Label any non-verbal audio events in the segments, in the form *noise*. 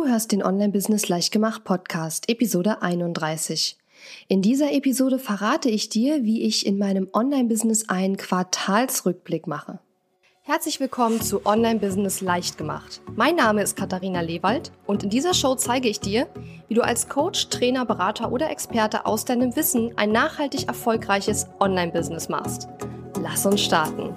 Du hörst den Online-Business Leichtgemacht Podcast, Episode 31. In dieser Episode verrate ich dir, wie ich in meinem Online-Business einen Quartalsrückblick mache. Herzlich willkommen zu Online-Business Leichtgemacht. Mein Name ist Katharina Lewald und in dieser Show zeige ich dir, wie du als Coach, Trainer, Berater oder Experte aus deinem Wissen ein nachhaltig erfolgreiches Online-Business machst. Lass uns starten.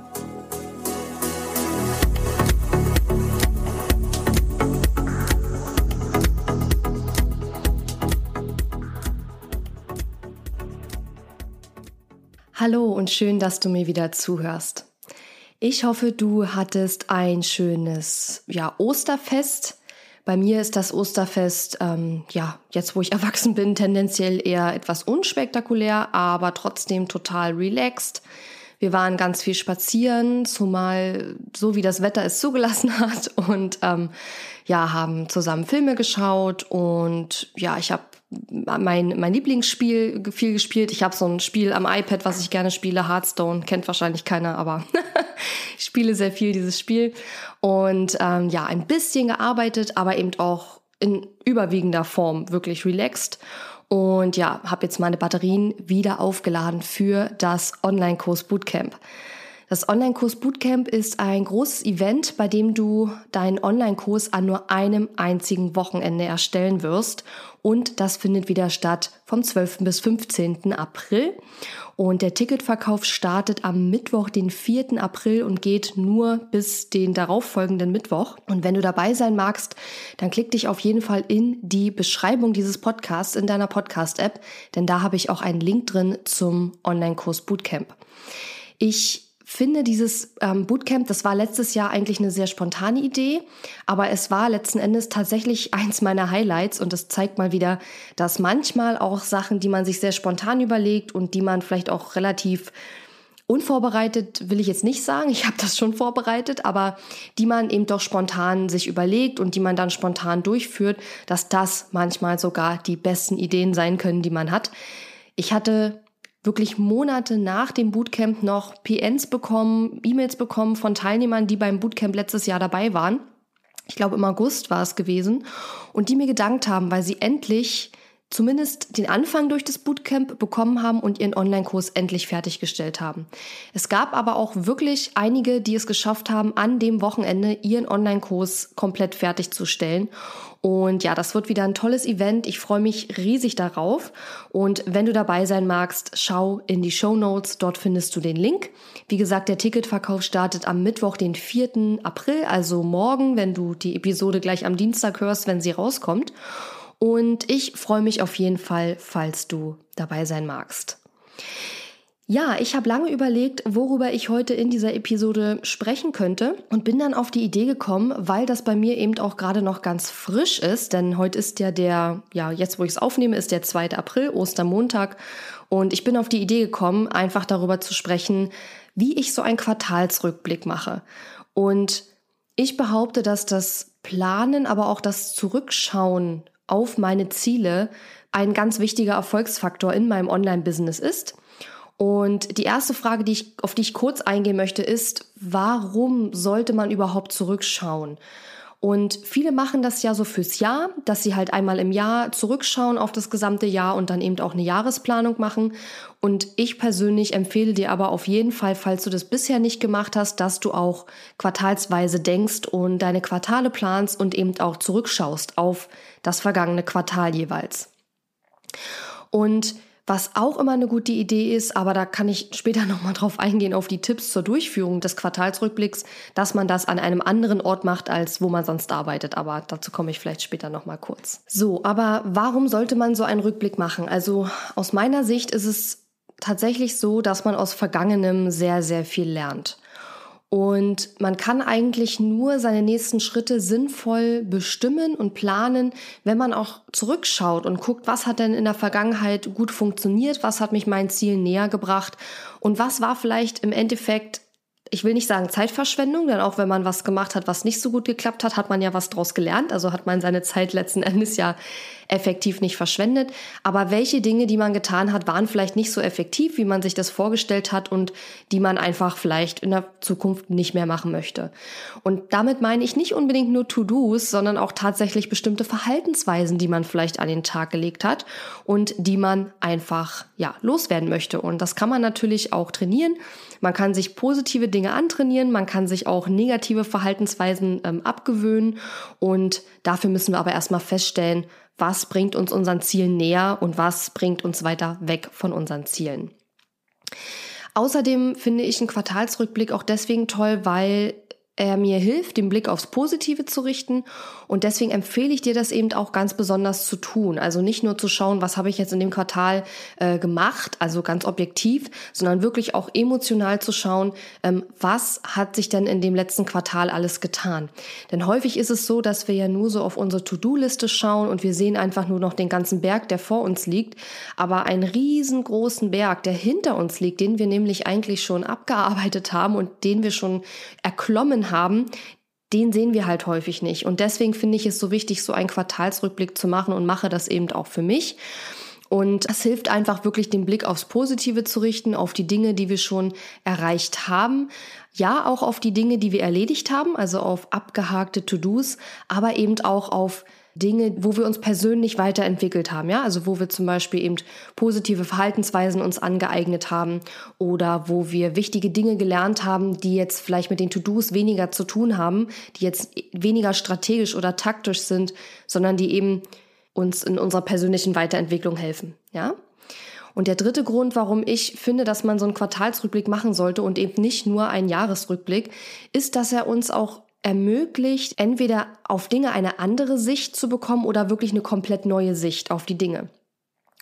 Hallo und schön, dass du mir wieder zuhörst. Ich hoffe, du hattest ein schönes ja, Osterfest. Bei mir ist das Osterfest, ähm, ja, jetzt wo ich *laughs* erwachsen bin, tendenziell eher etwas unspektakulär, aber trotzdem total relaxed. Wir waren ganz viel spazieren, zumal so wie das Wetter es zugelassen *laughs* hat und ähm, ja, haben zusammen Filme geschaut und ja, ich habe mein, mein Lieblingsspiel viel gespielt. Ich habe so ein Spiel am iPad, was ich gerne spiele, Hearthstone, kennt wahrscheinlich keiner, aber *laughs* ich spiele sehr viel dieses Spiel. Und ähm, ja, ein bisschen gearbeitet, aber eben auch in überwiegender Form wirklich relaxed. Und ja, habe jetzt meine Batterien wieder aufgeladen für das Online-Kurs Bootcamp. Das Online-Kurs Bootcamp ist ein großes Event, bei dem du deinen Online-Kurs an nur einem einzigen Wochenende erstellen wirst. Und das findet wieder statt vom 12. bis 15. April. Und der Ticketverkauf startet am Mittwoch, den 4. April und geht nur bis den darauffolgenden Mittwoch. Und wenn du dabei sein magst, dann klick dich auf jeden Fall in die Beschreibung dieses Podcasts in deiner Podcast-App, denn da habe ich auch einen Link drin zum Online-Kurs Bootcamp. Ich finde dieses ähm, Bootcamp, das war letztes Jahr eigentlich eine sehr spontane Idee, aber es war letzten Endes tatsächlich *laughs* eins meiner Highlights und es zeigt mal wieder, dass manchmal auch Sachen, die man sich sehr spontan überlegt und die man vielleicht auch relativ unvorbereitet, will ich jetzt nicht sagen, *laughs* ich habe das schon vorbereitet, aber die man eben doch spontan sich überlegt und die man dann spontan durchführt, dass das manchmal sogar die besten Ideen sein können, die man hat. Ich hatte wirklich Monate nach dem Bootcamp noch PNs bekommen, E-Mails bekommen von Teilnehmern, die beim Bootcamp letztes Jahr dabei waren. Ich glaube, im August war es gewesen. Und die mir gedankt haben, weil sie endlich zumindest den Anfang durch das Bootcamp bekommen haben und ihren Online-Kurs endlich fertiggestellt haben. Es gab aber auch wirklich einige, die es geschafft haben, an dem Wochenende ihren Online-Kurs komplett fertigzustellen. Und ja, das wird wieder ein tolles Event. Ich freue mich riesig darauf. Und wenn du dabei sein magst, schau in die Show Notes. Dort findest du den Link. Wie gesagt, der Ticketverkauf startet am Mittwoch, den 4. April, also morgen, wenn du die Episode gleich am Dienstag hörst, wenn sie rauskommt. Und ich freue mich auf jeden Fall, falls du dabei sein magst. Ja, ich habe lange überlegt, worüber ich heute in dieser Episode sprechen könnte und bin dann auf die Idee gekommen, weil das bei mir eben auch gerade noch ganz frisch ist, denn heute ist ja der, ja, jetzt wo ich es aufnehme, ist der 2. April, Ostermontag und ich bin auf die Idee gekommen, einfach darüber zu sprechen, wie ich so einen Quartalsrückblick mache. Und ich behaupte, dass das Planen, aber auch das Zurückschauen auf meine Ziele ein ganz wichtiger Erfolgsfaktor in meinem Online-Business ist. Und die erste Frage, die ich, auf die ich kurz eingehen möchte, ist, warum sollte man überhaupt zurückschauen? Und viele machen das ja so fürs Jahr, dass sie halt einmal im Jahr zurückschauen auf das gesamte Jahr und dann eben auch eine Jahresplanung machen. Und ich persönlich empfehle dir aber auf jeden Fall, falls du das bisher nicht gemacht hast, dass du auch quartalsweise denkst und deine Quartale planst und eben auch zurückschaust auf das vergangene Quartal jeweils. Und was auch immer eine gute Idee ist, aber da kann ich später *laughs* nochmal drauf eingehen, auf die Tipps zur Durchführung des Quartalsrückblicks, dass man das an einem anderen Ort macht, als wo man sonst arbeitet. Aber dazu komme ich vielleicht später nochmal kurz. So, aber warum sollte man so einen Rückblick machen? Also aus meiner Sicht ist es tatsächlich so, dass man aus Vergangenem sehr, sehr viel lernt. Und man kann eigentlich nur seine nächsten Schritte sinnvoll bestimmen und planen, wenn man auch zurückschaut und guckt, was hat denn in der Vergangenheit gut funktioniert, was hat mich meinen Zielen näher gebracht und was war vielleicht im Endeffekt, ich will nicht sagen Zeitverschwendung, denn auch wenn man was gemacht hat, was nicht so gut geklappt hat, hat man ja was draus gelernt, also hat man seine Zeit letzten Endes ja effektiv nicht verschwendet, aber welche Dinge, die man getan hat, waren vielleicht nicht so effektiv, wie man sich das vorgestellt hat und die man einfach vielleicht in der Zukunft nicht mehr machen möchte. Und damit meine ich nicht unbedingt nur To-Dos, sondern auch tatsächlich bestimmte Verhaltensweisen, die man vielleicht an den Tag gelegt hat und die man einfach, ja, loswerden möchte. Und das kann man natürlich auch trainieren. Man kann sich positive Dinge antrainieren, man kann sich auch negative Verhaltensweisen ähm, abgewöhnen und dafür müssen wir aber erstmal feststellen, was bringt uns unseren Zielen näher und was bringt uns weiter weg von unseren Zielen. Außerdem finde ich einen Quartalsrückblick auch deswegen toll, weil er mir hilft, den Blick aufs Positive zu richten. Und deswegen empfehle ich dir das eben auch ganz besonders zu tun. Also nicht nur zu schauen, was habe ich jetzt in dem Quartal äh, gemacht, also ganz objektiv, sondern wirklich auch emotional zu schauen, ähm, was hat sich denn in dem letzten Quartal alles getan. Denn häufig ist es so, dass wir ja nur so auf unsere To-Do-Liste schauen und wir sehen einfach nur noch den ganzen Berg, der vor uns liegt. Aber einen riesengroßen Berg, der hinter uns liegt, den wir nämlich eigentlich schon abgearbeitet haben und den wir schon erklommen haben, den sehen wir halt häufig nicht. Und deswegen finde ich es so wichtig, so einen Quartalsrückblick zu machen und mache das eben auch für mich. Und es hilft einfach wirklich den Blick aufs Positive zu richten, auf die Dinge, die wir schon erreicht haben. Ja, auch auf die Dinge, die wir erledigt haben, also auf abgehakte To-Dos, aber eben auch auf Dinge, wo wir uns persönlich weiterentwickelt haben, ja, also wo wir zum Beispiel eben positive Verhaltensweisen uns angeeignet haben oder wo wir wichtige Dinge gelernt haben, die jetzt vielleicht mit den To-Dos weniger zu tun haben, die jetzt weniger strategisch oder taktisch sind, sondern die eben uns in unserer persönlichen Weiterentwicklung helfen, ja. Und der dritte Grund, warum ich finde, dass man so einen Quartalsrückblick machen sollte und eben nicht nur einen Jahresrückblick, ist, dass er uns auch ermöglicht, entweder auf Dinge eine andere Sicht zu bekommen oder wirklich eine komplett neue Sicht auf die Dinge.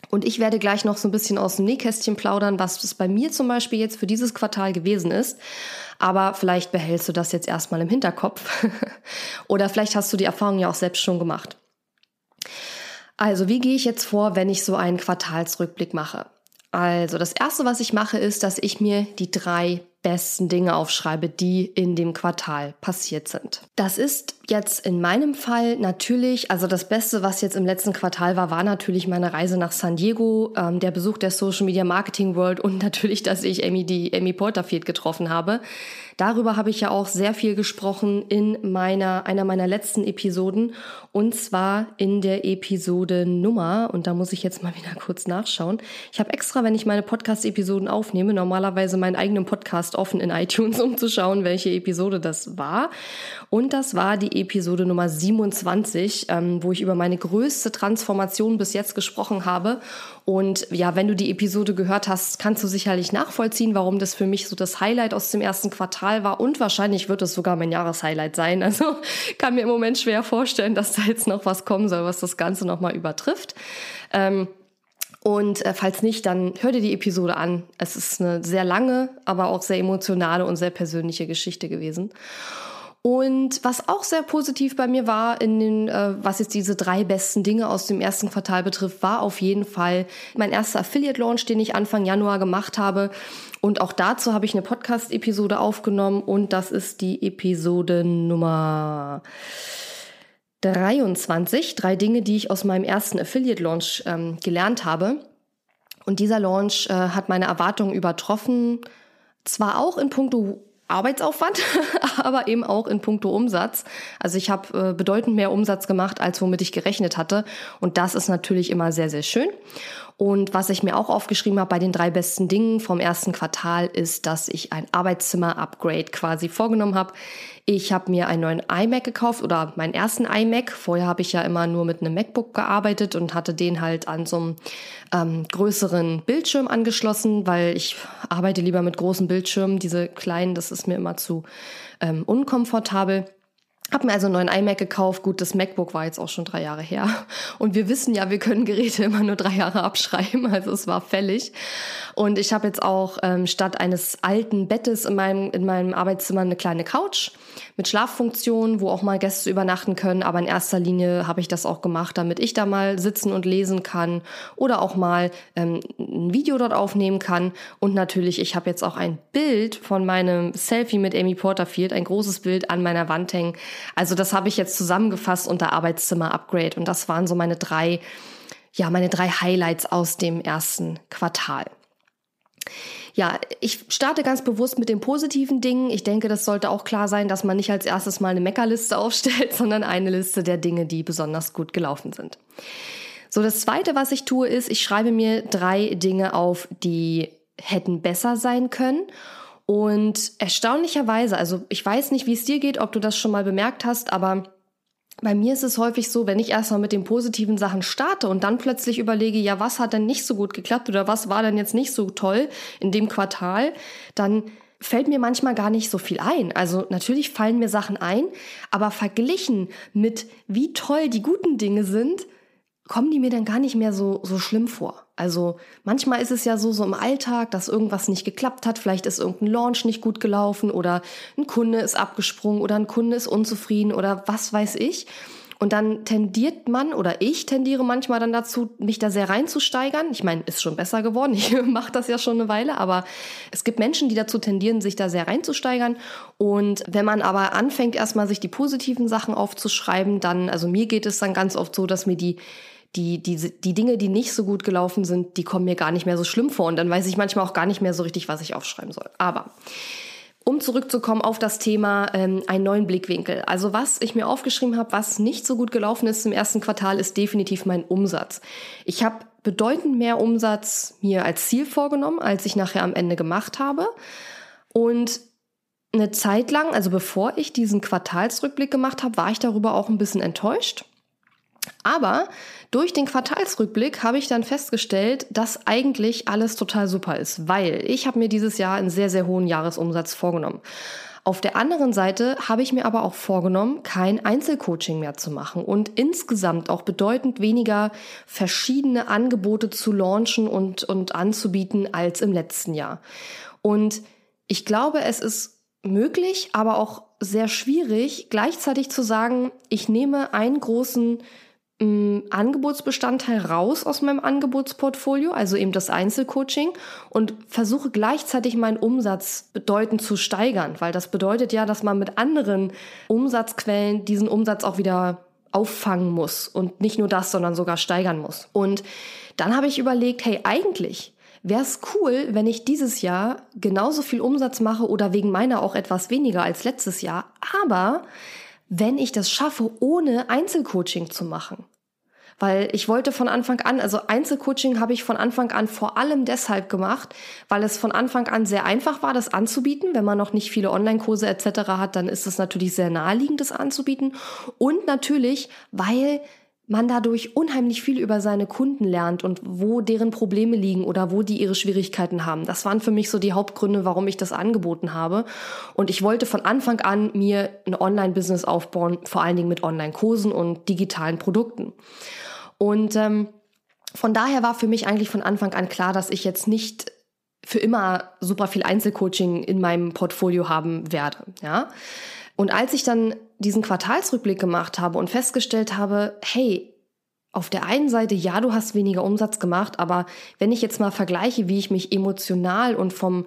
Und ich werde gleich noch so ein bisschen aus dem Nähkästchen plaudern, was es bei mir zum Beispiel jetzt für dieses Quartal gewesen ist. Aber vielleicht behältst du das jetzt erstmal im Hinterkopf. *laughs* Oder vielleicht hast du die Erfahrung ja auch selbst schon gemacht. Also, wie gehe ich jetzt vor, wenn ich so einen Quartalsrückblick mache? Also, das erste, was ich mache, ist, dass ich mir die drei besten Dinge aufschreibe, die in dem Quartal passiert sind. Das ist jetzt in meinem Fall natürlich, also das Beste, was jetzt im letzten Quartal war, war natürlich meine Reise nach San Diego, ähm, der Besuch der Social Media Marketing World und natürlich, dass ich Amy, die Amy Porterfield getroffen habe. Darüber habe ich ja auch sehr viel gesprochen in meiner, einer meiner letzten Episoden und zwar in der Episode Nummer und da muss ich jetzt mal wieder kurz nachschauen. Ich habe extra, wenn ich meine Podcast-Episoden aufnehme, normalerweise meinen eigenen Podcast offen in iTunes, um zu schauen, welche Episode das war. Und das war die Episode Nummer 27, ähm, wo ich über meine größte Transformation bis jetzt gesprochen habe. Und ja, wenn du die Episode gehört hast, kannst du sicherlich nachvollziehen, warum das für mich so das Highlight aus dem ersten Quartal war. Und wahrscheinlich wird es sogar mein Jahreshighlight sein. *laughs* Also kann mir im Moment schwer vorstellen, dass da jetzt noch was kommen soll, was das Ganze nochmal übertrifft. Ähm, und äh, falls nicht, dann hör dir die Episode an. Es ist eine sehr lange, aber auch sehr emotionale und sehr persönliche Geschichte gewesen. Und was auch sehr positiv bei mir war, in den, äh, was jetzt diese drei besten Dinge aus dem ersten Quartal betrifft, war auf jeden Fall mein erster Affiliate-Launch, den ich Anfang Januar gemacht habe. Und auch dazu habe ich eine Podcast-Episode aufgenommen und das ist die Episode Nummer 23. Drei Dinge, die ich aus meinem ersten Affiliate-Launch ähm, gelernt habe. Und dieser Launch äh, hat meine Erwartungen übertroffen. Zwar auch in puncto Arbeitsaufwand, *laughs* aber eben auch in puncto Umsatz. Also ich habe äh, bedeutend mehr Umsatz gemacht, als womit ich gerechnet hatte. Und das ist natürlich immer sehr, sehr schön. Und was ich mir auch aufgeschrieben habe bei den drei besten Dingen vom ersten Quartal ist, dass ich ein Arbeitszimmer-Upgrade quasi vorgenommen habe. Ich habe mir einen neuen iMac gekauft oder meinen ersten iMac. Vorher habe ich ja immer nur mit einem MacBook gearbeitet und hatte den halt an so einem ähm, größeren Bildschirm angeschlossen, weil ich arbeite lieber mit großen Bildschirmen. Diese kleinen, das ist mir immer zu ähm, unkomfortabel. Hab mir also einen neuen iMac gekauft. Gut, das MacBook war jetzt auch schon drei Jahre her. Und wir wissen ja, wir können Geräte *laughs* immer nur drei Jahre abschreiben. Also es war fällig. Und ich habe jetzt auch ähm, statt eines alten Bettes in meinem, in meinem Arbeitszimmer eine kleine Couch mit Schlaffunktion, wo auch mal Gäste übernachten können. Aber in erster Linie habe ich das auch gemacht, damit ich da mal sitzen und lesen kann oder auch mal ähm, ein Video dort aufnehmen kann. Und natürlich, ich habe jetzt auch ein Bild von meinem Selfie mit Amy Porterfield, ein großes Bild an meiner Wand hängen Also das habe ich jetzt zusammengefasst unter Arbeitszimmer-Upgrade und das waren so meine drei, ja, meine drei Highlights aus dem ersten Quartal. Ja, ich starte ganz bewusst mit den positiven Dingen. Ich denke, das sollte auch klar sein, dass man nicht als erstes mal eine Meckerliste *laughs* aufstellt, sondern eine Liste der Dinge, die besonders gut gelaufen sind. So, das zweite, was ich tue, ist, ich schreibe mir drei Dinge auf, die hätten besser sein können. Und erstaunlicherweise, also ich weiß nicht, wie es dir geht, ob du das schon mal bemerkt hast, aber bei mir ist es häufig so, wenn ich erstmal mit den positiven Sachen starte und dann plötzlich überlege, ja, was hat denn nicht so gut geklappt oder was war denn jetzt nicht so toll in dem Quartal, dann fällt mir manchmal gar nicht so viel ein. Also natürlich fallen mir Sachen ein, aber verglichen mit wie toll die guten Dinge sind, kommen die mir dann gar nicht mehr so, so schlimm vor. Also manchmal ist es ja so, so im Alltag, dass irgendwas nicht geklappt hat. Vielleicht ist irgendein Launch nicht gut gelaufen oder ein Kunde ist abgesprungen oder ein Kunde ist unzufrieden oder was weiß ich. Und dann tendiert man oder ich tendiere manchmal dann dazu, mich da sehr reinzusteigern. Ich meine, ist schon besser geworden. *laughs* Ich mache das ja schon eine Weile, aber es gibt Menschen, die dazu tendieren, sich da sehr reinzusteigern. Und wenn man aber anfängt, erstmal sich die positiven Sachen aufzuschreiben, dann, also mir geht es dann ganz oft so, dass mir die die, die, die Dinge, die nicht so gut gelaufen sind, die kommen mir gar nicht mehr so schlimm vor. Und dann weiß ich manchmal auch gar nicht mehr so richtig, was ich aufschreiben soll. Aber um zurückzukommen auf das Thema ähm, einen neuen Blickwinkel. Also was ich mir aufgeschrieben habe, was nicht so gut gelaufen ist im ersten Quartal, ist definitiv mein Umsatz. Ich habe bedeutend mehr Umsatz mir als Ziel vorgenommen, als ich nachher am Ende gemacht habe. Und eine Zeit lang, also bevor ich diesen Quartalsrückblick gemacht habe, war ich darüber auch ein bisschen enttäuscht. Aber durch den Quartalsrückblick habe ich dann festgestellt, dass eigentlich alles total super ist, weil ich habe mir dieses Jahr einen sehr, sehr hohen Jahresumsatz vorgenommen. Auf der anderen Seite habe ich mir aber auch vorgenommen, kein Einzelcoaching mehr zu machen und insgesamt auch bedeutend weniger verschiedene Angebote zu launchen und, und anzubieten als im letzten Jahr. Und ich glaube, es ist möglich, aber auch sehr schwierig, gleichzeitig zu sagen, ich nehme einen großen Angebotsbestandteil raus aus meinem Angebotsportfolio, also eben das Einzelcoaching und versuche gleichzeitig meinen Umsatz bedeutend zu steigern, weil das bedeutet ja, dass man mit anderen Umsatzquellen diesen Umsatz auch wieder auffangen muss und nicht nur das, sondern sogar steigern muss. Und dann habe ich überlegt, hey, eigentlich wäre es cool, wenn ich dieses Jahr genauso viel Umsatz mache oder wegen meiner auch etwas weniger als letztes Jahr, aber wenn ich das schaffe, ohne Einzelcoaching zu machen. Weil ich wollte von Anfang an, also Einzelcoaching habe ich von Anfang an vor allem deshalb gemacht, weil es von Anfang an sehr einfach war, das anzubieten. Wenn man noch nicht viele Online-Kurse etc. hat, dann ist es natürlich sehr naheliegend, das anzubieten. Und natürlich, weil man dadurch unheimlich viel über seine Kunden lernt und wo deren Probleme liegen oder wo die ihre Schwierigkeiten haben. Das waren für mich so die Hauptgründe, warum ich das angeboten habe. Und ich wollte von Anfang an mir ein Online-Business aufbauen, vor allen Dingen mit Online-Kursen und digitalen Produkten. Und ähm, von daher war für mich eigentlich von Anfang an klar, dass ich jetzt nicht für immer super viel Einzelcoaching in meinem Portfolio haben werde. Ja. Und als ich dann diesen Quartalsrückblick gemacht habe und festgestellt habe, hey, auf der einen Seite, ja, du hast weniger Umsatz gemacht, aber wenn ich jetzt mal vergleiche, wie ich mich emotional und vom,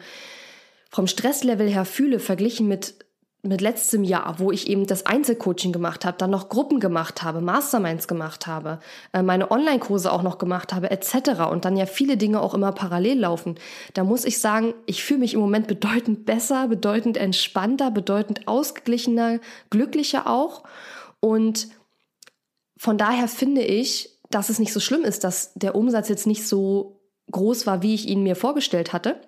vom Stresslevel her fühle, verglichen mit mit letztem Jahr, wo ich eben das Einzelcoaching gemacht habe, dann noch Gruppen gemacht habe, Masterminds gemacht habe, äh, meine Online-Kurse auch noch gemacht habe, etc. und dann ja viele Dinge auch immer parallel laufen, da muss ich sagen, ich fühle mich im Moment bedeutend besser, bedeutend entspannter, bedeutend ausgeglichener, glücklicher auch. Und von daher finde ich, dass es nicht so schlimm ist, dass der Umsatz jetzt nicht so groß war, wie ich ihn mir vorgestellt hatte.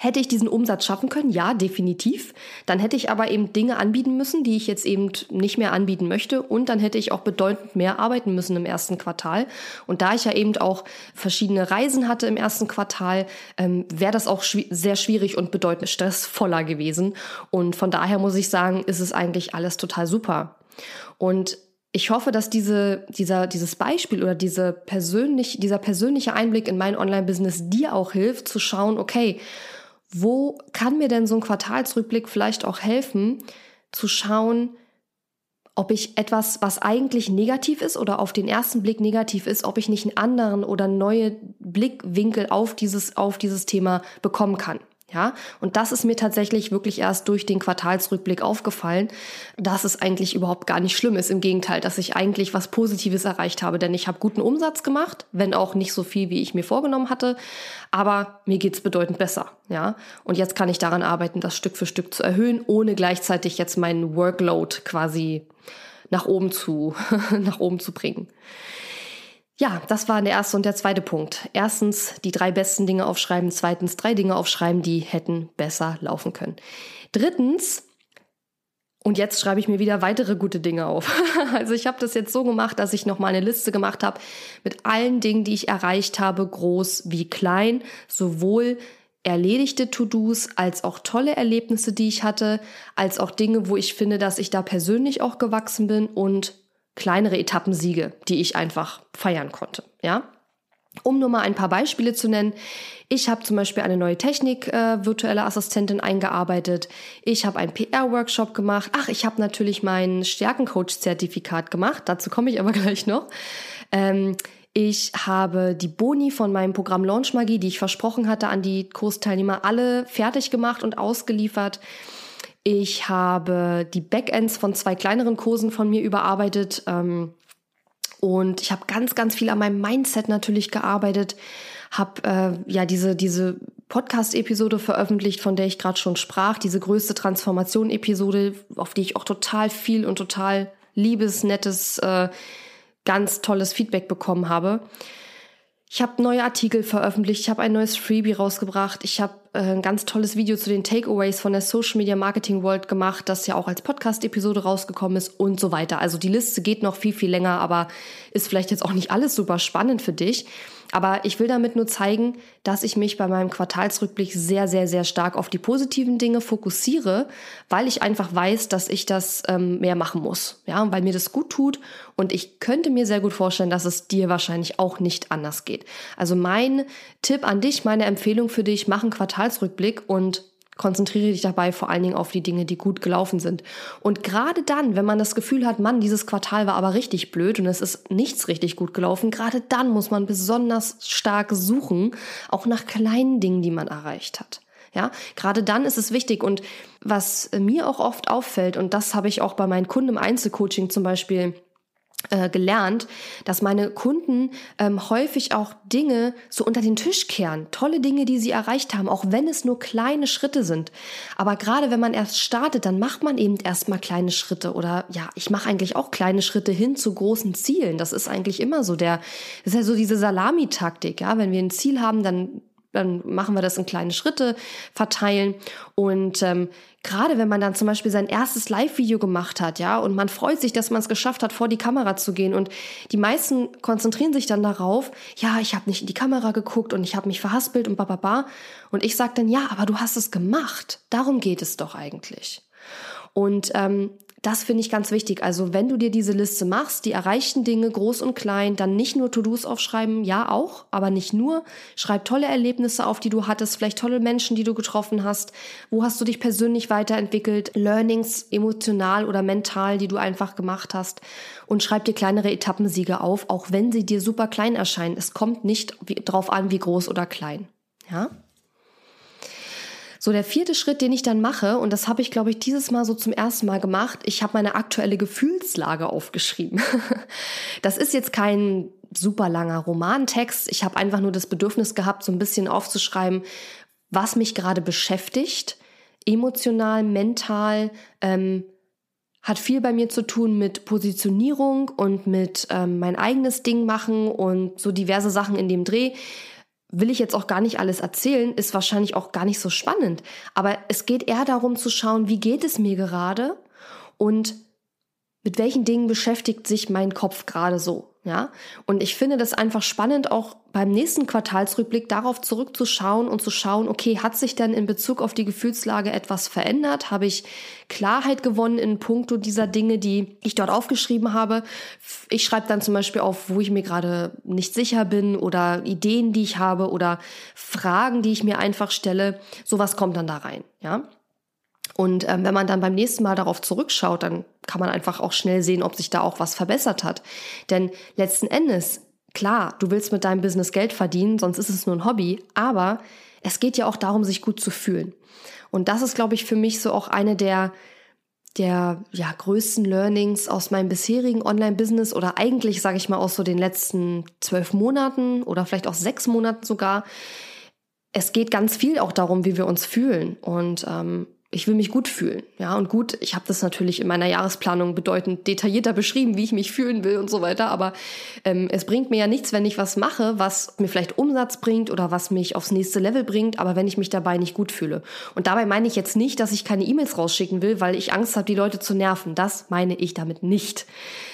Hätte ich diesen Umsatz schaffen können? Ja, definitiv. Dann hätte ich aber eben Dinge anbieten müssen, die ich jetzt eben nicht mehr anbieten möchte. Und dann hätte ich auch bedeutend mehr arbeiten müssen im ersten Quartal. Und da ich ja eben auch verschiedene Reisen hatte im ersten Quartal, ähm, wäre das auch schw sehr schwierig und bedeutend stressvoller gewesen. Und von daher muss ich sagen, ist es eigentlich alles total super. Und ich hoffe, dass diese, dieser, dieses Beispiel oder diese persönlich, dieser persönliche Einblick in mein Online-Business dir auch hilft, zu schauen, okay, wo kann mir denn so ein Quartalsrückblick vielleicht auch helfen, zu schauen, ob ich etwas, was eigentlich negativ ist oder auf den ersten Blick negativ ist, ob ich nicht einen anderen oder neue Blickwinkel auf dieses, auf dieses Thema bekommen kann. Ja, und das ist mir tatsächlich wirklich erst durch den Quartalsrückblick aufgefallen, dass es eigentlich überhaupt gar nicht schlimm ist. Im Gegenteil, dass ich eigentlich was Positives erreicht habe, denn ich habe guten Umsatz gemacht, wenn auch nicht so viel, wie ich mir vorgenommen hatte, aber mir geht's bedeutend besser. Ja, und jetzt kann ich daran arbeiten, das Stück für Stück zu erhöhen, ohne gleichzeitig jetzt meinen Workload quasi nach oben zu, *laughs* nach oben zu bringen. Ja, das war der erste und der zweite Punkt. Erstens die drei besten Dinge aufschreiben, zweitens drei Dinge aufschreiben, die hätten besser laufen können. Drittens, und jetzt schreibe ich mir wieder weitere gute Dinge auf. *laughs* Also ich habe das jetzt so gemacht, dass ich noch mal eine Liste gemacht habe mit allen Dingen, die ich erreicht habe, groß wie klein, sowohl erledigte To-Dos als auch tolle Erlebnisse, die ich hatte, als auch Dinge, wo ich finde, dass ich da persönlich auch gewachsen bin und kleinere Etappensiege, die ich einfach feiern konnte. Ja, um nur mal ein paar Beispiele zu nennen. Ich habe zum Beispiel eine neue Technik äh, virtuelle Assistentin eingearbeitet. Ich habe einen PR-Workshop gemacht. Ach, ich habe natürlich mein Stärkencoach-Zertifikat gemacht. Dazu komme ich aber *laughs* gleich noch. Ähm, ich habe die Boni von meinem Programm Launch Magie, die ich versprochen hatte, an die Kursteilnehmer alle fertig gemacht und ausgeliefert. Ich habe die Backends von zwei kleineren Kursen von mir überarbeitet. Ähm, und ich habe ganz, ganz viel an meinem Mindset natürlich gearbeitet. Habe äh, ja diese, diese Podcast-Episode veröffentlicht, von der ich gerade schon sprach. Diese größte Transformation-Episode, auf die ich auch total viel und total liebes, nettes, äh, ganz tolles Feedback bekommen habe. Ich habe neue Artikel veröffentlicht, ich habe ein neues Freebie rausgebracht, ich habe äh, ein ganz tolles Video zu den Takeaways von der Social Media Marketing World gemacht, das ja auch als Podcast-Episode rausgekommen ist und so weiter. Also die Liste geht noch viel, viel länger, aber ist vielleicht jetzt auch nicht alles super spannend für dich. Aber ich will damit nur zeigen, dass ich mich bei meinem Quartalsrückblick sehr, sehr, sehr stark auf die positiven Dinge fokussiere, weil ich einfach weiß, dass ich das ähm, mehr machen muss. Ja, weil mir das gut tut. Und ich könnte mir sehr gut vorstellen, dass es dir wahrscheinlich auch nicht anders geht. Also mein Tipp an dich, meine Empfehlung für dich, mach einen Quartalsrückblick und Konzentriere dich dabei vor allen Dingen auf die Dinge, die gut gelaufen sind. Und gerade dann, wenn man das Gefühl hat, Mann, dieses Quartal war aber richtig blöd und es ist nichts richtig gut gelaufen, gerade dann muss man besonders stark suchen, auch nach kleinen Dingen, die man erreicht hat. Ja, gerade dann ist es wichtig und was mir auch oft auffällt und das habe ich auch bei meinen Kunden im Einzelcoaching zum Beispiel gelernt, dass meine Kunden ähm, häufig auch Dinge so unter den Tisch kehren. Tolle Dinge, die sie erreicht haben, auch wenn es nur kleine Schritte sind. Aber gerade wenn man erst startet, dann macht man eben erstmal kleine Schritte. Oder ja, ich mache eigentlich auch kleine Schritte hin zu großen Zielen. Das ist eigentlich immer so der, das ist ja so diese Salamitaktik, ja. Wenn wir ein Ziel haben, dann dann machen wir das in kleine Schritte verteilen. Und ähm, gerade wenn man dann zum Beispiel sein erstes Live-Video gemacht hat, ja, und man freut sich, dass man es geschafft hat, vor die Kamera zu gehen. Und die meisten konzentrieren sich dann darauf, ja, ich habe nicht in die Kamera geguckt und ich habe mich verhaspelt und bababa. Und ich sage dann, ja, aber du hast es gemacht. Darum geht es doch eigentlich. Und ähm, das finde ich ganz wichtig. Also wenn du dir diese Liste machst, die erreichten Dinge, groß und klein, dann nicht nur To-Dos aufschreiben, ja auch, aber nicht nur. Schreib tolle Erlebnisse auf, die du hattest, vielleicht tolle Menschen, die du getroffen hast. Wo hast du dich persönlich weiterentwickelt? Learnings emotional oder mental, die du einfach gemacht hast. Und schreib dir kleinere Etappensiege auf, auch wenn sie dir super klein erscheinen. Es kommt nicht drauf an, wie groß oder klein. Ja? So, der vierte Schritt, den ich dann mache, und das habe ich, glaube ich, dieses Mal so zum ersten Mal gemacht, ich habe meine aktuelle Gefühlslage aufgeschrieben. *laughs* das ist jetzt kein super langer Romantext. Ich habe einfach nur das Bedürfnis gehabt, so ein bisschen aufzuschreiben, was mich gerade beschäftigt, emotional, mental, ähm, hat viel bei mir zu tun mit Positionierung und mit ähm, mein eigenes Ding machen und so diverse Sachen in dem Dreh will ich jetzt auch gar nicht alles erzählen, ist wahrscheinlich auch gar nicht so spannend. Aber es geht eher darum zu schauen, wie geht es mir gerade und mit welchen Dingen beschäftigt sich mein Kopf gerade so. Ja, und ich finde das einfach spannend, auch beim nächsten Quartalsrückblick darauf zurückzuschauen und zu schauen, okay, hat sich denn in Bezug auf die Gefühlslage etwas verändert? Habe ich Klarheit gewonnen in puncto dieser Dinge, die ich dort aufgeschrieben habe? Ich schreibe dann zum Beispiel auf, wo ich mir gerade nicht sicher bin oder Ideen, die ich habe oder Fragen, die ich mir einfach stelle. Sowas kommt dann da rein, ja. Und ähm, wenn man dann beim nächsten Mal darauf zurückschaut, dann kann man einfach auch schnell sehen, ob sich da auch was verbessert hat. Denn letzten Endes Klar, du willst mit deinem Business Geld verdienen, sonst ist es nur ein Hobby, aber es geht ja auch darum, sich gut zu fühlen. Und das ist, glaube ich, für mich so auch eine der der ja, größten Learnings aus meinem bisherigen Online-Business oder eigentlich, sage ich mal, aus so den letzten zwölf Monaten oder vielleicht auch sechs Monaten sogar. Es geht ganz viel auch darum, wie wir uns fühlen. Und ähm, ich will mich gut fühlen. Ja, und gut, ich habe das natürlich in meiner Jahresplanung bedeutend detaillierter beschrieben, wie ich mich fühlen will und so weiter. Aber ähm, es bringt mir ja nichts, wenn ich was mache, was mir vielleicht Umsatz bringt oder was mich aufs nächste Level bringt, aber wenn ich mich dabei nicht gut fühle. Und dabei meine ich jetzt nicht, dass ich keine E-Mails rausschicken will, weil ich Angst habe, die Leute zu nerven. Das meine ich damit nicht.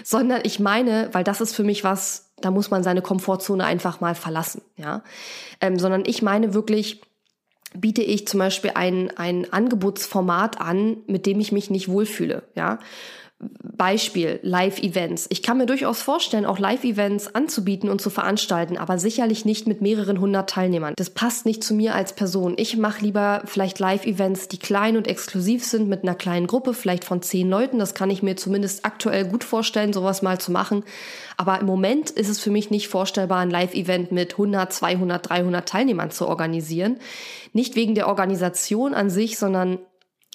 Sondern ich meine, weil das ist für mich was, da muss man seine Komfortzone einfach mal verlassen. Ja, ähm, sondern ich meine wirklich, biete ich zum Beispiel ein, ein Angebotsformat an, mit dem ich mich nicht wohlfühle, ja. Beispiel Live-Events. Ich kann mir durchaus vorstellen, auch Live-Events anzubieten und zu veranstalten, aber sicherlich nicht mit mehreren hundert Teilnehmern. Das passt nicht zu mir als Person. Ich mache lieber vielleicht Live-Events, die klein und exklusiv sind, mit einer kleinen Gruppe, vielleicht von zehn Leuten. Das kann ich mir zumindest aktuell gut vorstellen, sowas mal zu machen. Aber im Moment ist es für mich nicht vorstellbar, ein Live-Event mit 100, 200, 300 Teilnehmern zu organisieren. Nicht wegen der Organisation an sich, sondern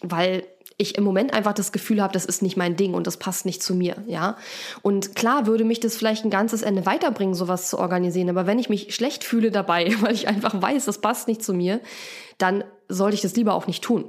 weil ich im Moment einfach das Gefühl habe, das ist nicht mein Ding und das passt nicht zu mir, ja. Und klar würde mich das vielleicht ein ganzes Ende weiterbringen, sowas zu organisieren, aber wenn ich mich schlecht fühle dabei, *laughs* weil ich einfach weiß, das passt nicht zu mir, dann sollte ich das lieber auch nicht tun.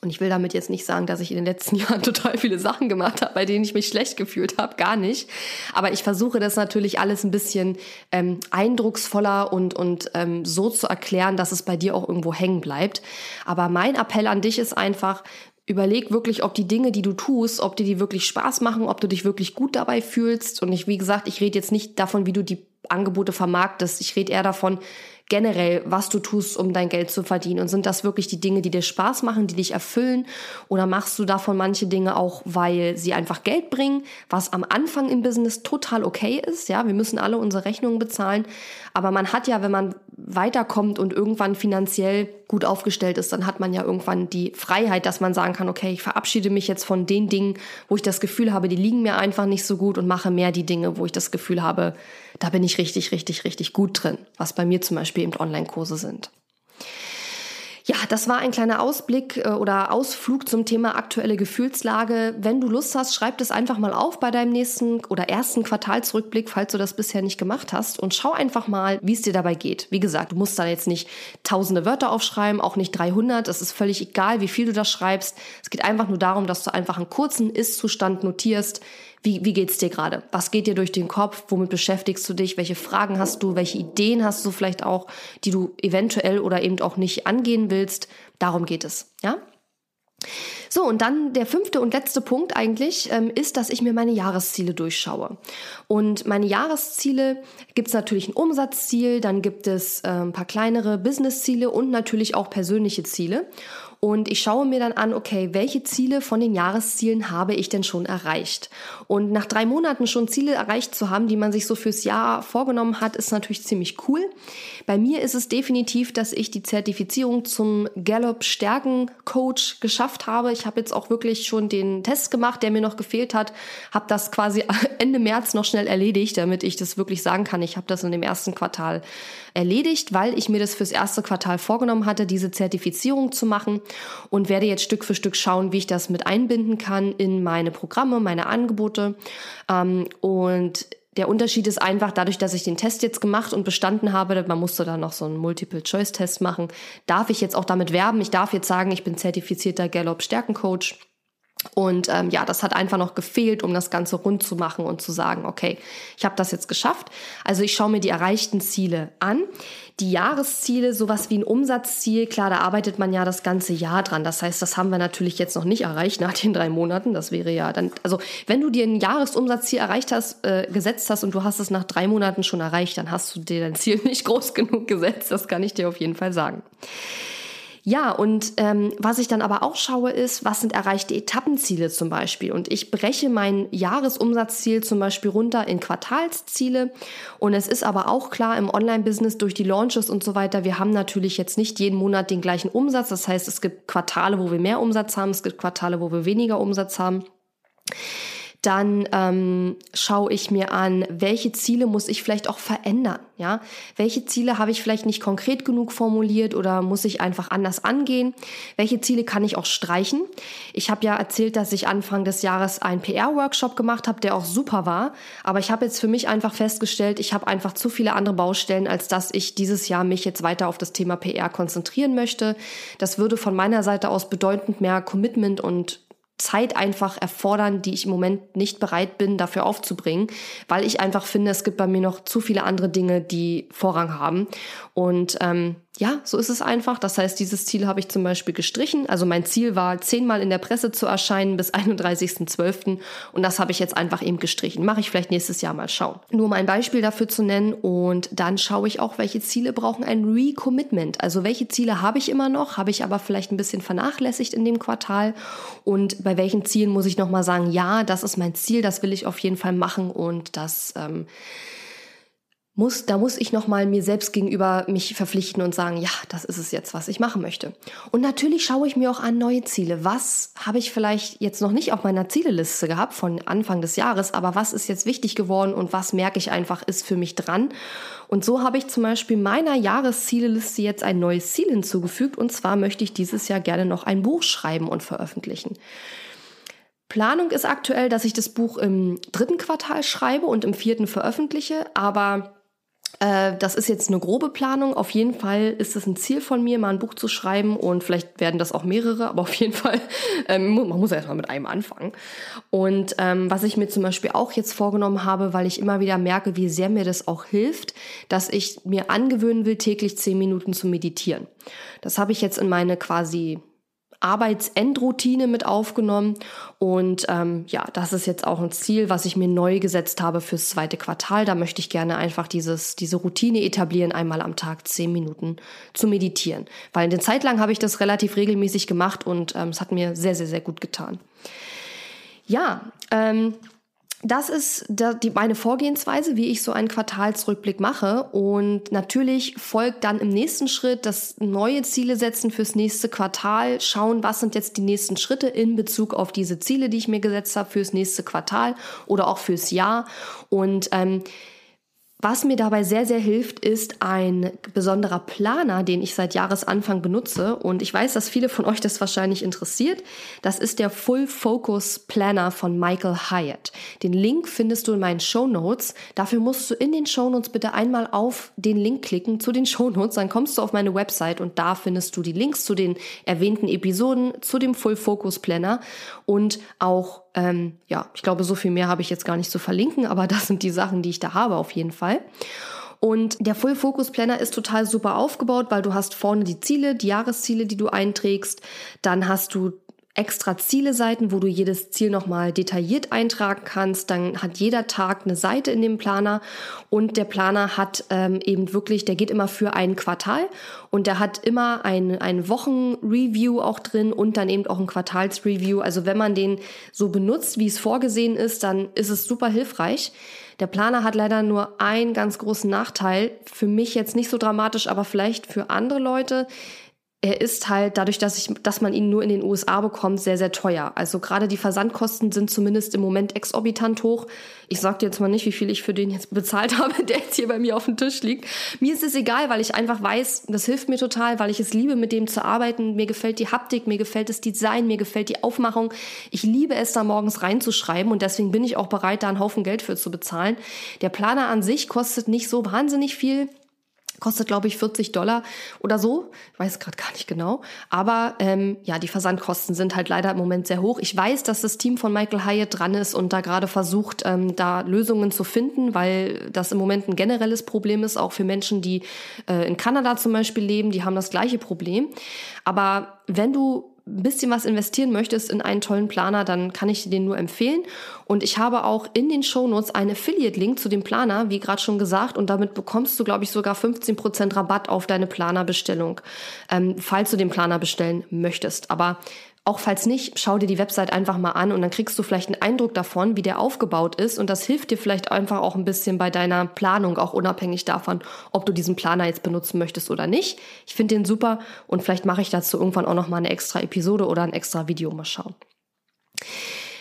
Und ich will damit jetzt nicht sagen, dass ich in den letzten *laughs* Jahren total viele Sachen gemacht habe, bei denen ich mich schlecht gefühlt habe, gar nicht. Aber ich versuche das natürlich alles ein bisschen ähm, eindrucksvoller und, und ähm, so zu erklären, dass es bei dir auch irgendwo hängen bleibt. Aber mein Appell an dich ist einfach, Überleg wirklich, ob die Dinge, die du tust, ob dir die wirklich Spaß machen, ob du dich wirklich gut dabei fühlst. Und ich, wie gesagt, ich rede jetzt nicht davon, wie du die Angebote vermarktest. Ich rede eher davon, generell, was du tust, um dein Geld zu verdienen. Und sind das wirklich die Dinge, die dir Spaß machen, die dich erfüllen? Oder machst du davon manche Dinge auch, weil sie einfach Geld bringen, was am Anfang im Business total okay ist? Ja, wir müssen alle unsere Rechnungen bezahlen. Aber man hat ja, wenn man weiterkommt und irgendwann finanziell gut aufgestellt ist, dann hat man ja irgendwann die Freiheit, dass man sagen kann, okay, ich verabschiede mich jetzt von den Dingen, wo ich das Gefühl habe, die liegen mir einfach nicht so gut und mache mehr die Dinge, wo ich das Gefühl habe, da bin ich richtig, richtig, richtig gut drin, was bei mir zum Beispiel eben Online-Kurse sind. Ja, das war ein kleiner Ausblick äh, oder Ausflug zum Thema aktuelle Gefühlslage. Wenn du Lust hast, schreib das einfach mal auf bei deinem nächsten oder ersten Quartalsrückblick, falls du das bisher nicht gemacht hast und schau einfach mal, wie es dir dabei geht. Wie gesagt, du musst da jetzt nicht tausende Wörter aufschreiben, auch nicht 300. Es ist völlig egal, wie viel du da schreibst. Es geht einfach nur darum, dass du einfach einen kurzen Ist-Zustand notierst. Wie, wie geht's dir gerade? Was geht dir durch den Kopf? Womit beschäftigst du dich? Welche Fragen hast du? Welche Ideen hast du vielleicht auch, die du eventuell oder eben auch nicht angehen willst? Darum geht es, ja? So, und dann der fünfte und letzte Punkt eigentlich ähm, ist, dass ich mir meine Jahresziele durchschaue. Und meine Jahresziele gibt es natürlich ein Umsatzziel, dann gibt es äh, ein paar kleinere Businessziele und natürlich auch persönliche Ziele. Und ich schaue mir dann an, okay, welche Ziele von den Jahreszielen habe ich denn schon erreicht? Und nach drei Monaten schon Ziele erreicht zu haben, die man sich so fürs Jahr vorgenommen hat, ist natürlich ziemlich cool. Bei mir ist es definitiv, dass ich die Zertifizierung zum Gallup Stärken Coach geschafft habe. Ich habe jetzt auch wirklich schon den Test gemacht, der mir noch gefehlt hat, habe das quasi *laughs* Ende März noch schnell erledigt, damit ich das wirklich sagen kann. Ich habe das in dem ersten Quartal erledigt, weil ich mir das fürs erste Quartal vorgenommen hatte, diese Zertifizierung zu machen und werde jetzt Stück für Stück schauen, wie ich das mit einbinden kann in meine Programme, meine Angebote. Ähm, und der Unterschied ist einfach, dadurch, dass ich den Test jetzt gemacht und bestanden habe, man musste da noch so einen Multiple-Choice-Test machen, darf ich jetzt auch damit werben. Ich darf jetzt sagen, ich bin zertifizierter Gallup-Stärkencoach. Und ähm, ja, das hat einfach noch gefehlt, um das Ganze rund zu machen und zu sagen, okay, ich habe das jetzt geschafft. Also ich schaue mir die erreichten Ziele an. Die Jahresziele, sowas wie ein Umsatzziel, klar, da arbeitet man ja das ganze Jahr dran. Das heißt, das haben wir natürlich jetzt noch nicht erreicht nach den drei Monaten. Das wäre ja dann, also wenn du dir ein Jahresumsatzziel erreicht hast, äh, gesetzt hast und du hast es nach drei Monaten schon erreicht, dann hast du dir dein Ziel *laughs* nicht groß genug gesetzt. Das kann ich dir auf jeden Fall sagen. Ja, und ähm, was ich dann aber auch schaue, ist, was sind erreichte Etappenziele zum Beispiel. Und ich breche mein Jahresumsatzziel zum Beispiel runter in Quartalsziele. Und es ist aber auch klar im Online-Business durch die Launches und so weiter, wir haben natürlich jetzt nicht jeden Monat den gleichen Umsatz. Das heißt, es gibt Quartale, wo wir mehr Umsatz haben, es gibt Quartale, wo wir weniger Umsatz haben. Dann ähm, schaue ich mir an, welche Ziele muss ich vielleicht auch verändern. Ja, welche Ziele habe ich vielleicht nicht konkret genug formuliert oder muss ich einfach anders angehen? Welche Ziele kann ich auch streichen? Ich habe ja erzählt, dass ich Anfang des Jahres einen PR-Workshop gemacht habe, der auch super war. Aber ich habe jetzt für mich einfach festgestellt, ich habe einfach zu viele andere Baustellen, als dass ich dieses Jahr mich jetzt weiter auf das Thema PR konzentrieren möchte. Das würde von meiner Seite aus bedeutend mehr Commitment und Zeit einfach erfordern, die ich im Moment nicht bereit bin, dafür aufzubringen, weil ich einfach finde, es gibt bei mir noch zu viele andere Dinge, die Vorrang haben. Und ähm, ja, so ist es einfach. Das heißt, dieses Ziel habe ich zum Beispiel gestrichen. Also mein Ziel war, zehnmal in der Presse zu erscheinen bis 31.12. Und das habe ich jetzt einfach eben gestrichen. Mache ich vielleicht nächstes Jahr mal schauen. Nur um ein Beispiel dafür zu nennen. Und dann schaue ich auch, welche Ziele brauchen ein Recommitment. Also welche Ziele habe ich immer noch, habe ich aber vielleicht ein bisschen vernachlässigt in dem Quartal. Und bei welchen Zielen muss ich nochmal sagen, ja, das ist mein Ziel, das will ich auf jeden Fall machen. Und das... Ähm, muss, da muss ich nochmal mir selbst gegenüber mich verpflichten und sagen, ja, das ist es jetzt, was ich machen möchte. Und natürlich schaue ich mir auch an neue Ziele. Was habe ich vielleicht jetzt noch nicht auf meiner Zieleliste gehabt von Anfang des Jahres, aber was ist jetzt wichtig geworden und was merke ich einfach ist für mich dran? Und so habe ich zum Beispiel meiner Jahreszieleliste jetzt ein neues Ziel hinzugefügt und zwar möchte ich dieses Jahr gerne noch ein Buch schreiben und veröffentlichen. Planung ist aktuell, dass ich das Buch im dritten Quartal schreibe und im vierten veröffentliche, aber das ist jetzt eine grobe Planung. Auf jeden Fall ist es ein Ziel von mir, mal ein Buch zu schreiben und vielleicht werden das auch mehrere, aber auf jeden Fall, *laughs* ähm, man muss ja erstmal mit einem anfangen. Und ähm, was ich mir zum Beispiel auch jetzt vorgenommen habe, weil ich immer wieder merke, wie sehr mir das auch hilft, dass ich mir angewöhnen will, täglich zehn Minuten zu meditieren. Das habe ich jetzt in meine quasi Arbeitsendroutine mit aufgenommen. Und ähm, ja, das ist jetzt auch ein Ziel, was ich mir neu gesetzt habe fürs zweite Quartal. Da möchte ich gerne einfach dieses, diese Routine etablieren, einmal am Tag zehn Minuten zu meditieren. Weil eine Zeit lang habe ich das relativ regelmäßig gemacht und ähm, es hat mir sehr, sehr, sehr gut getan. Ja, ähm, das ist die, meine Vorgehensweise, wie ich so einen Quartalsrückblick mache. Und natürlich folgt dann im nächsten Schritt das neue Ziele setzen fürs nächste Quartal, schauen, was sind jetzt die nächsten Schritte in Bezug auf diese Ziele, die ich mir gesetzt habe fürs nächste Quartal oder auch fürs Jahr. Und ähm, was mir dabei sehr, sehr hilft, ist ein besonderer Planer, den ich seit Jahresanfang benutze. Und ich weiß, dass viele von euch das wahrscheinlich interessiert. Das ist der Full Focus Planner von Michael Hyatt. Den Link findest du in meinen Show Notes. Dafür musst du in den Show Notes bitte einmal auf den Link klicken zu den Show Notes. Dann kommst du auf meine Website und da findest du die Links zu den erwähnten Episoden, zu dem Full Focus Planner und auch ähm, ja, ich glaube, so viel mehr habe ich jetzt gar nicht zu verlinken, aber *laughs* das sind die Sachen, die ich da habe auf jeden Fall. Und der Full Focus Planner ist total super aufgebaut, weil du hast vorne die Ziele, die Jahresziele, die du einträgst. Dann hast du extra Ziele-Seiten, wo du jedes Ziel nochmal detailliert eintragen kannst. Dann hat jeder Tag eine Seite in dem Planer und der Planer hat ähm, eben wirklich, der geht immer für ein Quartal und der hat immer ein, ein Wochenreview auch drin und dann eben auch ein Quartalsreview. Also wenn man den so benutzt, wie es vorgesehen ist, dann ist es super hilfreich. Der Planer hat leider nur einen ganz großen Nachteil. Für mich jetzt nicht so dramatisch, aber vielleicht für andere Leute er ist halt dadurch, dass ich, dass man ihn nur in den USA bekommt, sehr, sehr teuer. Also gerade die Versandkosten sind zumindest im Moment exorbitant hoch. Ich sag dir jetzt mal nicht, wie viel ich für den jetzt bezahlt *laughs* habe, der jetzt hier bei mir auf dem Tisch liegt. Mir ist es egal, weil ich einfach weiß, das hilft mir total, weil ich es liebe, mit dem zu arbeiten. Mir gefällt die Haptik, mir gefällt das Design, mir gefällt die Aufmachung. Ich liebe es, da morgens reinzuschreiben und deswegen bin ich auch bereit, da einen Haufen Geld für zu bezahlen. Der Planer an sich kostet nicht so wahnsinnig viel kostet, glaube ich, 40 Dollar oder so. Ich weiß gerade gar nicht genau. Aber ähm, ja, die Versandkosten sind halt leider im Moment sehr hoch. Ich weiß, dass das Team von Michael Hyatt dran ist und da gerade versucht, ähm, da Lösungen zu finden, weil das im Moment ein generelles Problem ist, auch für Menschen, die äh, in Kanada zum Beispiel leben, die haben das gleiche Problem. Aber wenn du ein bisschen was investieren möchtest in einen tollen Planer, dann kann ich dir den nur empfehlen. Und ich habe auch in den Shownotes einen Affiliate-Link zu dem Planer, wie gerade schon gesagt, und damit bekommst du, glaube ich, sogar 15% Rabatt auf deine Planerbestellung, ähm, falls du den Planer bestellen möchtest. Aber auch falls nicht, schau dir die Website einfach mal an und dann kriegst du vielleicht einen Eindruck davon, wie der aufgebaut ist. Und das hilft dir vielleicht einfach auch ein bisschen bei deiner Planung, auch unabhängig davon, ob du diesen Planer jetzt benutzen möchtest oder nicht. Ich finde den super und vielleicht mache ich dazu irgendwann auch noch mal eine extra Episode oder ein extra Video. Mal schauen.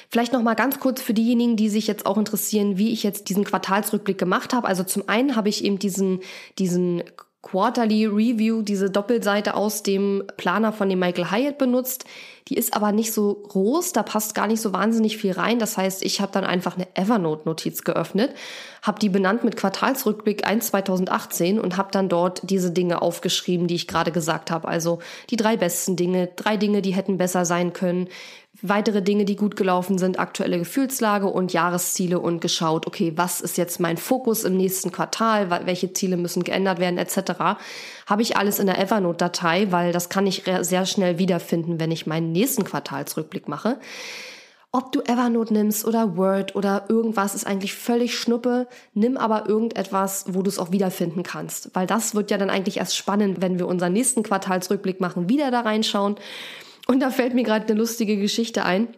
Vielleicht noch mal ganz kurz für diejenigen, die sich jetzt auch interessieren, wie ich jetzt diesen Quartalsrückblick gemacht habe. Also zum einen habe ich eben diesen diesen Quarterly Review, diese Doppelseite aus dem Planer von dem Michael Hyatt benutzt. Die ist aber nicht so groß, da passt gar nicht so wahnsinnig viel rein. Das heißt, ich habe dann einfach eine Evernote-Notiz geöffnet, habe die benannt mit Quartalsrückblick 1 2018 und habe dann dort diese Dinge aufgeschrieben, die ich gerade gesagt habe. Also die drei besten Dinge, drei Dinge, die hätten besser sein können, weitere Dinge, die gut gelaufen sind, aktuelle Gefühlslage und Jahresziele und geschaut, okay, was ist jetzt mein Fokus im nächsten Quartal, welche Ziele müssen geändert werden, etc. Habe ich alles in der Evernote-Datei, weil das kann ich sehr schnell wiederfinden, wenn ich meinen nächsten Quartalsrückblick mache. Ob du Evernote nimmst oder Word oder irgendwas ist eigentlich völlig schnuppe. Nimm aber irgendetwas, wo du es auch wiederfinden kannst. Weil das wird ja dann eigentlich erst spannend, wenn wir unseren nächsten Quartalsrückblick machen, wieder da reinschauen und da fällt mir gerade eine lustige Geschichte ein.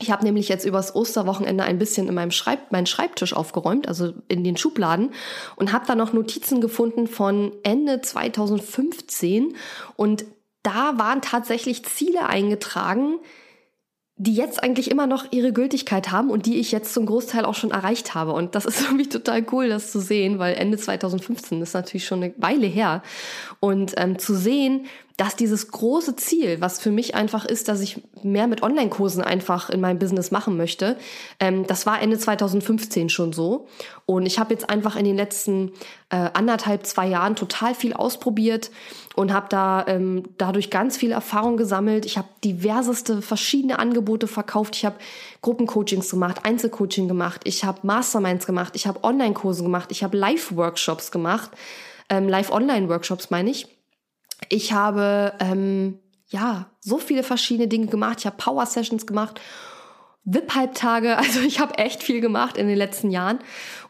Ich habe nämlich jetzt übers Osterwochenende ein bisschen in meinem Schreib meinen Schreibtisch aufgeräumt, also in den Schubladen und habe da noch Notizen gefunden von Ende 2015 und da waren tatsächlich Ziele eingetragen, die jetzt eigentlich immer noch ihre Gültigkeit haben und die ich jetzt zum Großteil auch schon erreicht habe. Und das *laughs* ist irgendwie total cool, das zu sehen, weil Ende 2015 ist natürlich schon eine Weile her. Und ähm, zu sehen, dass dieses große Ziel, was für mich einfach ist, dass ich mehr mit Online-Kursen einfach in meinem Business machen möchte, ähm, das war Ende 2015 schon so. Und ich habe jetzt einfach in den letzten äh, anderthalb, zwei Jahren total viel ausprobiert und habe da ähm, dadurch ganz viel Erfahrung gesammelt. Ich habe diverseste verschiedene Angebote verkauft. Ich habe Gruppencoachings gemacht, Einzelcoaching gemacht, ich habe Masterminds gemacht, ich habe Online-Kurse gemacht, ich habe Live-Workshops gemacht, ähm, Live-Online-Workshops meine ich. Ich habe ähm, ja so viele verschiedene Dinge gemacht. Ich habe Power Sessions gemacht, VIP-Halbtage. *laughs* Also ich habe echt viel gemacht in den letzten Jahren.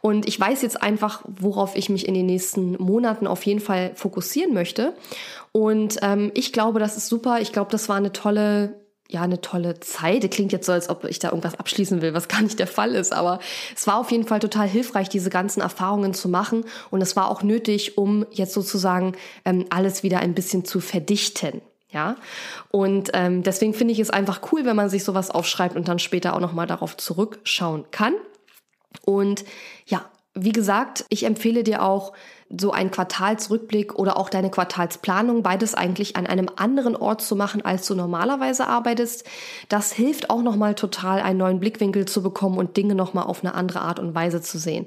Und ich weiß jetzt einfach, worauf ich mich in den nächsten Monaten auf jeden Fall fokussieren möchte. Und ähm, ich glaube, das ist super. Ich glaube, das war eine tolle ja, eine tolle Zeit. Das klingt jetzt so, als ob ich da irgendwas abschließen will, was gar nicht der Fall ist. Aber es war auf jeden Fall total hilfreich, diese ganzen Erfahrungen zu machen. Und es war auch nötig, um jetzt sozusagen ähm, alles wieder ein bisschen zu verdichten. Ja, und ähm, deswegen finde ich es einfach cool, wenn man sich sowas aufschreibt und dann später auch nochmal darauf zurückschauen kann. Und ja, wie gesagt, ich empfehle dir auch, so einen Quartalsrückblick oder auch deine Quartalsplanung, beides eigentlich an einem anderen Ort zu machen, als du normalerweise arbeitest. Das hilft auch nochmal total, einen neuen Blickwinkel zu bekommen und Dinge nochmal auf eine andere Art und Weise zu sehen.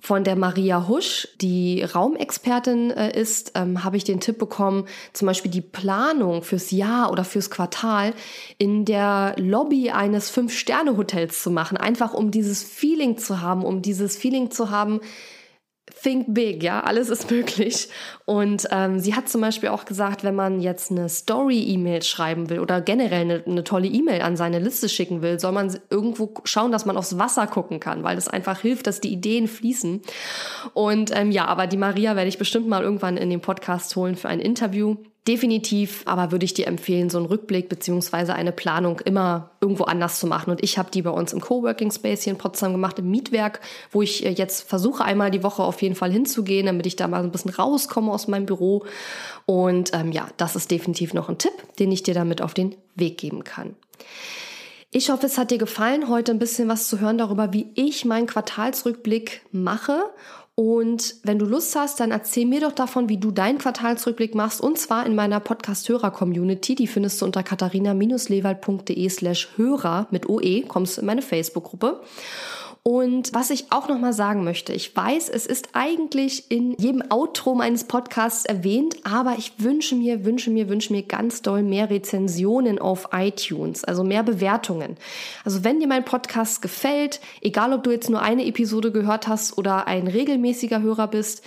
Von der Maria Husch, die Raumexpertin äh, ist, ähm, habe ich den Tipp bekommen, zum Beispiel die Planung fürs Jahr oder fürs Quartal in der Lobby eines Fünf-Sterne-Hotels zu machen. Einfach um dieses Feeling zu haben, um dieses Feeling zu haben, think big, ja, alles ist möglich. Und ähm, sie hat zum Beispiel auch gesagt, wenn man jetzt eine Story-E-Mail schreiben will oder generell eine, eine tolle E-Mail an seine Liste schicken will, soll man irgendwo schauen, dass man aufs Wasser gucken kann, weil das einfach hilft, dass die Ideen fließen. Und ähm, ja, aber die Maria werde ich bestimmt mal irgendwann in den Podcast holen für ein Interview. Definitiv, aber würde ich dir empfehlen, so einen Rückblick beziehungsweise eine Planung immer irgendwo anders zu machen. Und ich habe die bei uns im Coworking Space hier in Potsdam gemacht, im Mietwerk, wo ich äh, jetzt versuche, einmal die Woche auf jeden Fall hinzugehen, damit ich da mal ein bisschen rauskomme aus meinem Büro. Und ähm, ja, das ist definitiv noch ein Tipp, den ich dir damit auf den Weg geben kann. Ich hoffe, es hat dir gefallen, heute ein bisschen was zu hören darüber, wie ich meinen Quartalsrückblick mache und wenn du Lust hast, dann erzähl mir doch davon, wie du deinen Quartalsrückblick machst. Und zwar in meiner Podcast-Hörer-Community. Die findest du unter katharina-lewald.de slash Hörer mit OE. Kommst in meine Facebook-Gruppe. Und was ich auch noch mal sagen möchte, ich weiß, es ist eigentlich in jedem Outro meines Podcasts erwähnt, aber ich wünsche mir, wünsche mir, wünsche mir ganz doll mehr Rezensionen auf iTunes, also mehr Bewertungen. Also wenn dir mein Podcast gefällt, egal ob du jetzt nur eine Episode gehört hast oder ein regelmäßiger Hörer bist,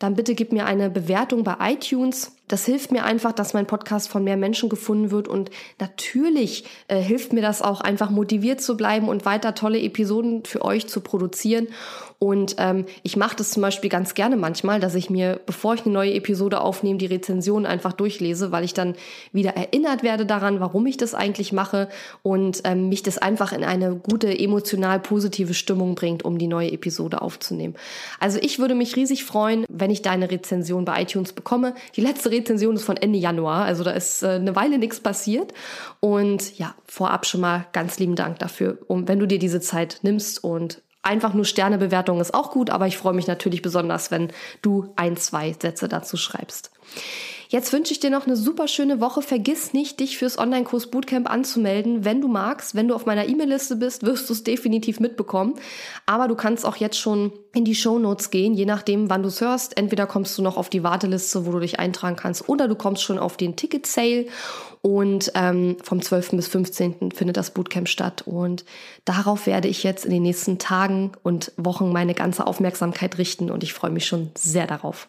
dann bitte gib mir eine Bewertung bei iTunes. Das hilft mir einfach, dass mein Podcast von mehr Menschen gefunden wird und natürlich äh, hilft mir das auch einfach motiviert zu bleiben und weiter tolle Episoden für euch zu produzieren. Und ähm, ich mache das zum Beispiel ganz gerne manchmal, dass ich mir, bevor ich eine neue Episode aufnehme, die Rezension einfach durchlese, weil ich dann wieder erinnert werde daran, warum ich das eigentlich mache und ähm, mich das einfach in eine gute, emotional positive Stimmung bringt, um die neue Episode aufzunehmen. Also ich würde mich riesig freuen, wenn ich deine Rezension bei iTunes bekomme. Die letzte ist von Ende Januar, also da ist äh, eine Weile nichts passiert. Und ja, vorab schon mal ganz lieben Dank dafür, um wenn du dir diese Zeit nimmst und Einfach nur Sternebewertung ist auch gut, aber ich freue mich natürlich besonders, wenn du ein, zwei Sätze dazu schreibst. Jetzt wünsche ich dir noch eine super schöne Woche. Vergiss nicht, dich fürs Online-Kurs Bootcamp anzumelden, wenn du magst. Wenn du auf meiner E-Mail-Liste bist, wirst du es definitiv mitbekommen. Aber du kannst auch jetzt schon in die Show Notes gehen, je nachdem, wann du es hörst. Entweder kommst du noch auf die Warteliste, wo du dich eintragen kannst, oder du kommst schon auf den Ticket-Sale. Und ähm, vom 12. bis 15. findet das Bootcamp statt. Und darauf werde ich jetzt in den nächsten Tagen und Wochen meine ganze Aufmerksamkeit richten. Und ich freue mich schon sehr darauf.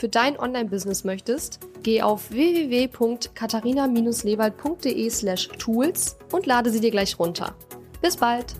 für dein Online-Business möchtest, geh auf www.katharina-lewald.de slash tools und lade sie dir gleich runter. Bis bald!